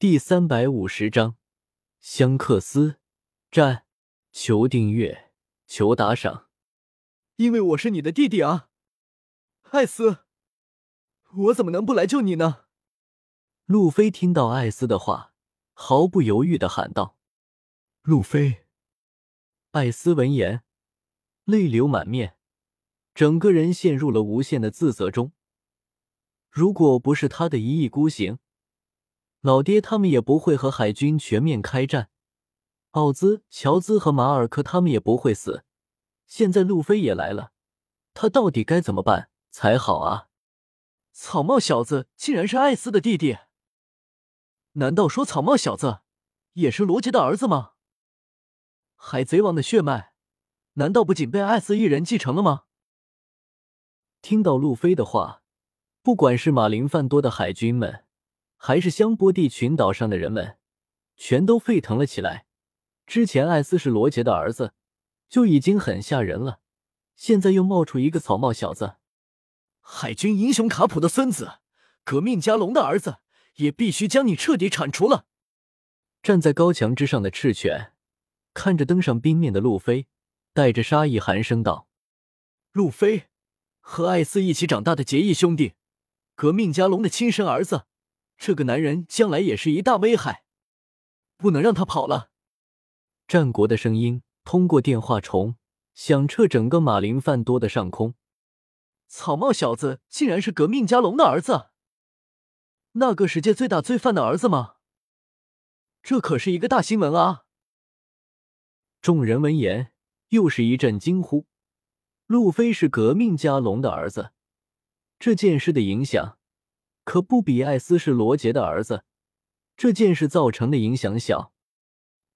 第三百五十章，香克斯战。求订阅，求打赏。因为我是你的弟弟啊，艾斯，我怎么能不来救你呢？路飞听到艾斯的话，毫不犹豫的喊道：“路飞！”艾斯闻言，泪流满面，整个人陷入了无限的自责中。如果不是他的一意孤行，老爹他们也不会和海军全面开战，奥兹、乔兹和马尔科他们也不会死。现在路飞也来了，他到底该怎么办才好啊？草帽小子竟然是艾斯的弟弟，难道说草帽小子也是罗杰的儿子吗？海贼王的血脉难道不仅被艾斯一人继承了吗？听到路飞的话，不管是马林范多的海军们。还是香波地群岛上的人们，全都沸腾了起来。之前艾斯是罗杰的儿子，就已经很吓人了，现在又冒出一个草帽小子，海军英雄卡普的孙子，革命家龙的儿子，也必须将你彻底铲除了。站在高墙之上的赤犬看着登上冰面的路飞，带着杀意寒声道：“路飞，和艾斯一起长大的结义兄弟，革命家龙的亲生儿子。”这个男人将来也是一大危害，不能让他跑了。战国的声音通过电话虫响彻整个马林范多的上空。草帽小子竟然是革命家龙的儿子，那个世界最大罪犯的儿子吗？这可是一个大新闻啊！众人闻言又是一阵惊呼。路飞是革命家龙的儿子，这件事的影响。可不比艾斯是罗杰的儿子这件事造成的影响小，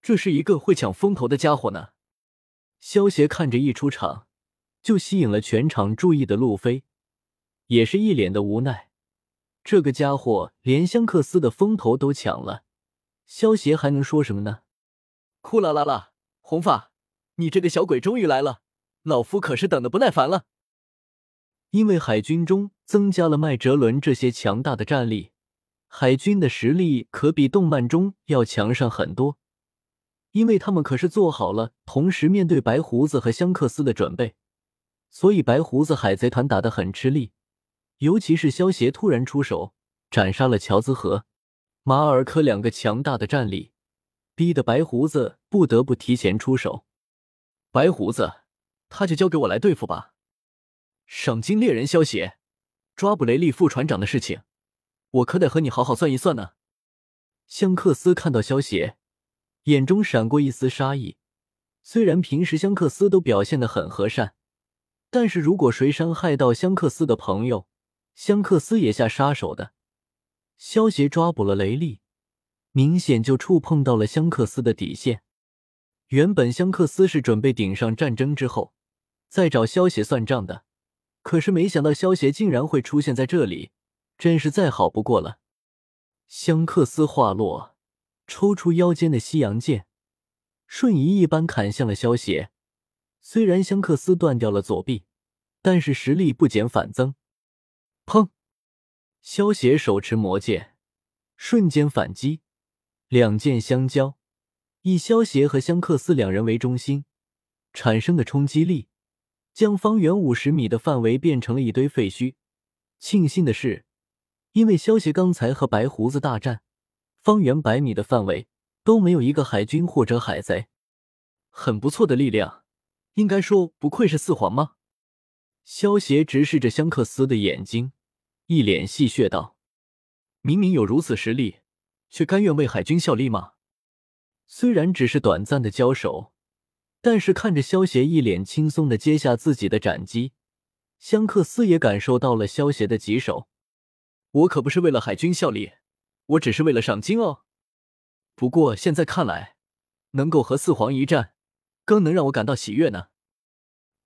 这是一个会抢风头的家伙呢。萧协看着一出场就吸引了全场注意的路飞，也是一脸的无奈。这个家伙连香克斯的风头都抢了，萧协还能说什么呢？哭啦啦啦！红发，你这个小鬼终于来了，老夫可是等的不耐烦了。因为海军中增加了麦哲伦这些强大的战力，海军的实力可比动漫中要强上很多。因为他们可是做好了同时面对白胡子和香克斯的准备，所以白胡子海贼团打得很吃力。尤其是萧协突然出手斩杀了乔兹和马尔科两个强大的战力，逼得白胡子不得不提前出手。白胡子，他就交给我来对付吧。赏金猎人萧协抓捕雷利副船长的事情，我可得和你好好算一算呢。香克斯看到萧协，眼中闪过一丝杀意。虽然平时香克斯都表现的很和善，但是如果谁伤害到香克斯的朋友，香克斯也下杀手的。萧协抓捕了雷利，明显就触碰到了香克斯的底线。原本香克斯是准备顶上战争之后，再找萧协算账的。可是没想到，萧协竟然会出现在这里，真是再好不过了。香克斯话落，抽出腰间的西洋剑，瞬移一般砍向了萧协。虽然香克斯断掉了左臂，但是实力不减反增。砰！萧协手持魔剑，瞬间反击，两剑相交，以萧协和香克斯两人为中心，产生的冲击力。将方圆五十米的范围变成了一堆废墟。庆幸的是，因为萧协刚才和白胡子大战，方圆百米的范围都没有一个海军或者海贼，很不错的力量。应该说，不愧是四皇吗？萧协直视着香克斯的眼睛，一脸戏谑道：“明明有如此实力，却甘愿为海军效力吗？”虽然只是短暂的交手。但是看着萧协一脸轻松的接下自己的斩击，香克斯也感受到了萧协的棘手。我可不是为了海军效力，我只是为了赏金哦。不过现在看来，能够和四皇一战，更能让我感到喜悦呢。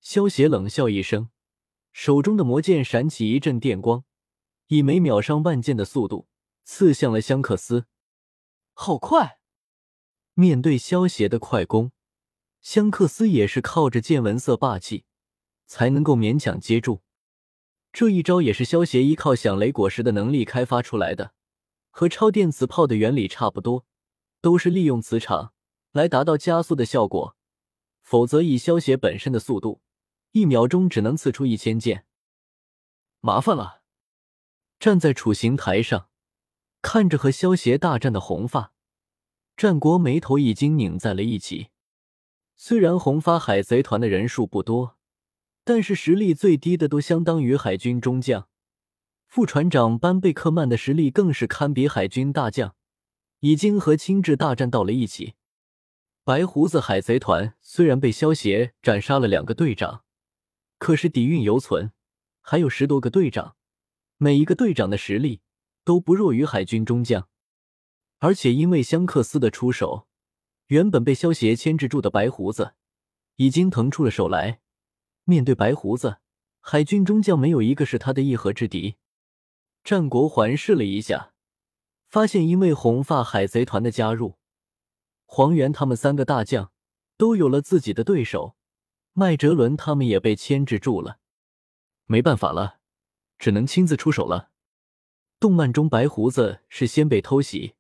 萧协冷笑一声，手中的魔剑闪起一阵电光，以每秒上万剑的速度刺向了香克斯。好快！面对萧协的快攻。香克斯也是靠着见闻色霸气，才能够勉强接住这一招，也是萧协依靠响雷果实的能力开发出来的，和超电磁炮的原理差不多，都是利用磁场来达到加速的效果。否则，以萧协本身的速度，一秒钟只能刺出一千剑。麻烦了。站在处刑台上，看着和萧协大战的红发战国，眉头已经拧在了一起。虽然红发海贼团的人数不多，但是实力最低的都相当于海军中将。副船长班贝克曼的实力更是堪比海军大将，已经和青雉大战到了一起。白胡子海贼团虽然被萧协斩杀了两个队长，可是底蕴犹存，还有十多个队长，每一个队长的实力都不弱于海军中将。而且因为香克斯的出手，原本被萧协牵制住的白胡子已经腾出了手来。面对白胡子，海军中将没有一个是他的一合之敌。战国环视了一下，发现因为红发海贼团的加入。黄猿他们三个大将都有了自己的对手，麦哲伦他们也被牵制住了，没办法了，只能亲自出手了。动漫中白胡子是先被偷袭，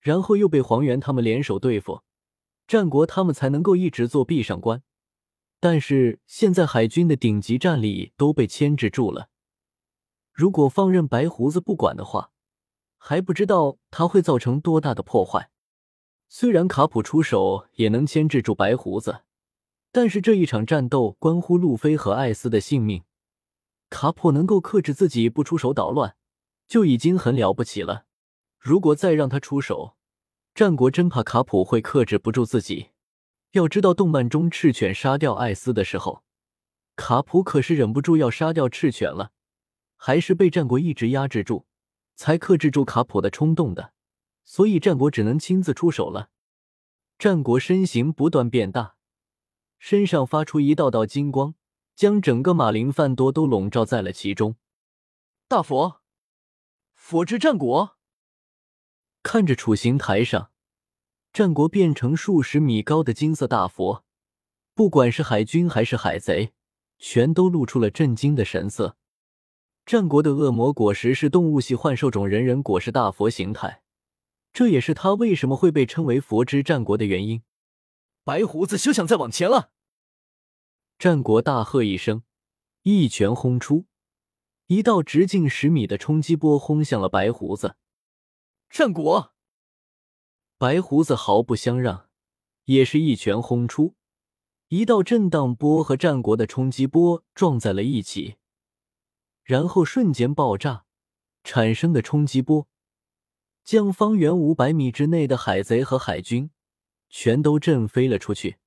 然后又被黄猿他们联手对付，战国他们才能够一直做壁上观。但是现在海军的顶级战力都被牵制住了，如果放任白胡子不管的话，还不知道他会造成多大的破坏。虽然卡普出手也能牵制住白胡子，但是这一场战斗关乎路飞和艾斯的性命。卡普能够克制自己不出手捣乱，就已经很了不起了。如果再让他出手，战国真怕卡普会克制不住自己。要知道，动漫中赤犬杀掉艾斯的时候，卡普可是忍不住要杀掉赤犬了，还是被战国一直压制住，才克制住卡普的冲动的。所以战国只能亲自出手了。战国身形不断变大，身上发出一道道金光，将整个马林范多都笼罩在了其中。大佛，佛之战国。看着处刑台上战国变成数十米高的金色大佛，不管是海军还是海贼，全都露出了震惊的神色。战国的恶魔果实是动物系幻兽种人人果实大佛形态。这也是他为什么会被称为“佛之战国”的原因。白胡子休想再往前了！战国大喝一声，一拳轰出，一道直径十米的冲击波轰向了白胡子。战国，白胡子毫不相让，也是一拳轰出，一道震荡波和战国的冲击波撞在了一起，然后瞬间爆炸，产生的冲击波。将方圆五百米之内的海贼和海军全都震飞了出去。